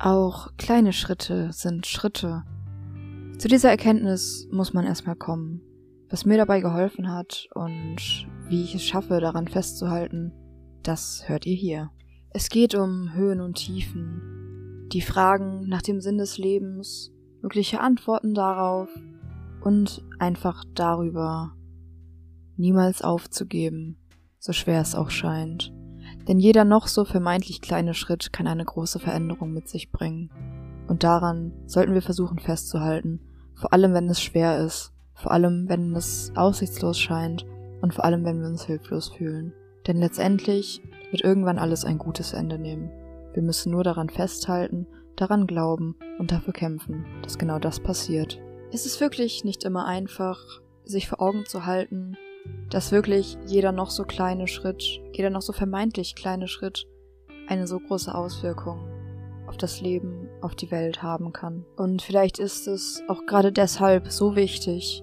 Auch kleine Schritte sind Schritte. Zu dieser Erkenntnis muss man erstmal kommen. Was mir dabei geholfen hat und wie ich es schaffe, daran festzuhalten, das hört ihr hier. Es geht um Höhen und Tiefen, die Fragen nach dem Sinn des Lebens, mögliche Antworten darauf und einfach darüber, niemals aufzugeben, so schwer es auch scheint. Denn jeder noch so vermeintlich kleine Schritt kann eine große Veränderung mit sich bringen. Und daran sollten wir versuchen festzuhalten, vor allem wenn es schwer ist, vor allem wenn es aussichtslos scheint und vor allem wenn wir uns hilflos fühlen. Denn letztendlich wird irgendwann alles ein gutes Ende nehmen. Wir müssen nur daran festhalten, daran glauben und dafür kämpfen, dass genau das passiert. Es ist wirklich nicht immer einfach, sich vor Augen zu halten, dass wirklich jeder noch so kleine Schritt, jeder noch so vermeintlich kleine Schritt eine so große Auswirkung auf das Leben, auf die Welt haben kann. Und vielleicht ist es auch gerade deshalb so wichtig,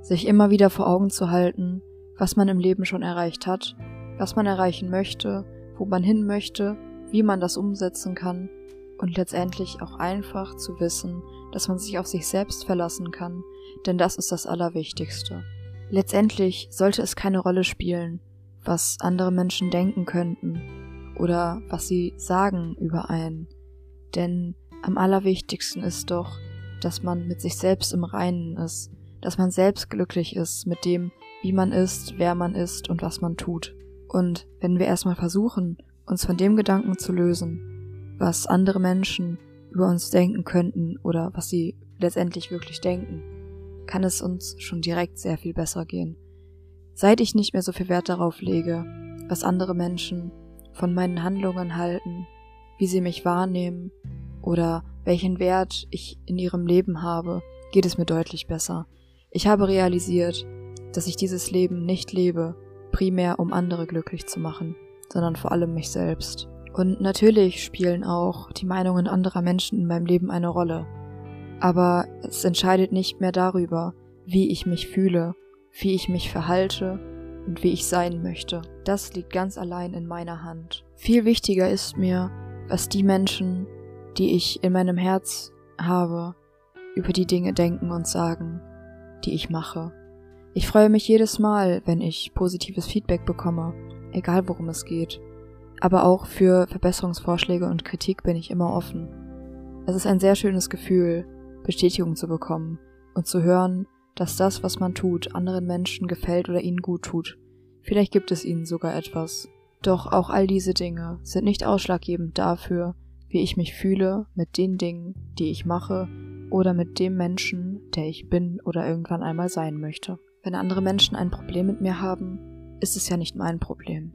sich immer wieder vor Augen zu halten, was man im Leben schon erreicht hat, was man erreichen möchte, wo man hin möchte, wie man das umsetzen kann und letztendlich auch einfach zu wissen, dass man sich auf sich selbst verlassen kann, denn das ist das Allerwichtigste. Letztendlich sollte es keine Rolle spielen, was andere Menschen denken könnten oder was sie sagen über einen, denn am allerwichtigsten ist doch, dass man mit sich selbst im Reinen ist, dass man selbst glücklich ist mit dem, wie man ist, wer man ist und was man tut. Und wenn wir erstmal versuchen, uns von dem Gedanken zu lösen, was andere Menschen über uns denken könnten oder was sie letztendlich wirklich denken, kann es uns schon direkt sehr viel besser gehen. Seit ich nicht mehr so viel Wert darauf lege, was andere Menschen von meinen Handlungen halten, wie sie mich wahrnehmen oder welchen Wert ich in ihrem Leben habe, geht es mir deutlich besser. Ich habe realisiert, dass ich dieses Leben nicht lebe, primär um andere glücklich zu machen, sondern vor allem mich selbst. Und natürlich spielen auch die Meinungen anderer Menschen in meinem Leben eine Rolle aber es entscheidet nicht mehr darüber, wie ich mich fühle, wie ich mich verhalte und wie ich sein möchte. Das liegt ganz allein in meiner Hand. Viel wichtiger ist mir, was die Menschen, die ich in meinem Herz habe, über die Dinge denken und sagen, die ich mache. Ich freue mich jedes Mal, wenn ich positives Feedback bekomme, egal worum es geht. Aber auch für Verbesserungsvorschläge und Kritik bin ich immer offen. Es ist ein sehr schönes Gefühl, Bestätigung zu bekommen und zu hören, dass das, was man tut, anderen Menschen gefällt oder ihnen gut tut. Vielleicht gibt es ihnen sogar etwas. Doch auch all diese Dinge sind nicht ausschlaggebend dafür, wie ich mich fühle mit den Dingen, die ich mache oder mit dem Menschen, der ich bin oder irgendwann einmal sein möchte. Wenn andere Menschen ein Problem mit mir haben, ist es ja nicht mein Problem.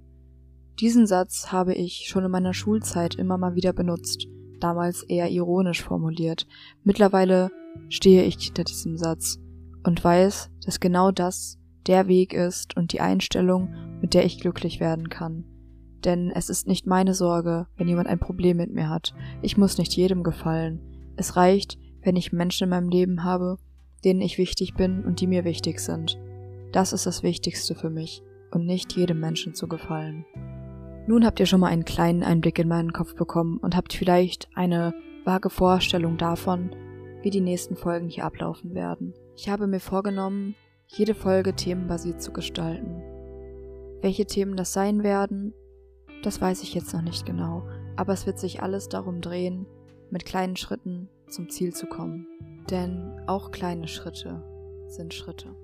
Diesen Satz habe ich schon in meiner Schulzeit immer mal wieder benutzt damals eher ironisch formuliert. Mittlerweile stehe ich hinter diesem Satz und weiß, dass genau das der Weg ist und die Einstellung, mit der ich glücklich werden kann. Denn es ist nicht meine Sorge, wenn jemand ein Problem mit mir hat. Ich muss nicht jedem gefallen. Es reicht, wenn ich Menschen in meinem Leben habe, denen ich wichtig bin und die mir wichtig sind. Das ist das Wichtigste für mich und nicht jedem Menschen zu gefallen. Nun habt ihr schon mal einen kleinen Einblick in meinen Kopf bekommen und habt vielleicht eine vage Vorstellung davon, wie die nächsten Folgen hier ablaufen werden. Ich habe mir vorgenommen, jede Folge themenbasiert zu gestalten. Welche Themen das sein werden, das weiß ich jetzt noch nicht genau, aber es wird sich alles darum drehen, mit kleinen Schritten zum Ziel zu kommen. Denn auch kleine Schritte sind Schritte.